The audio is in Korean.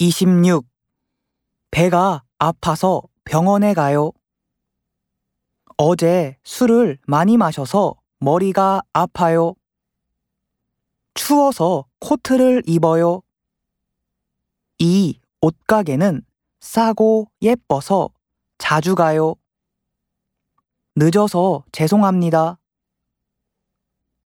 26. 배가 아파서 병원에 가요. 어제 술을 많이 마셔서 머리가 아파요. 추워서 코트를 입어요. 이 옷가게는 싸고 예뻐서 자주 가요. 늦어서 죄송합니다.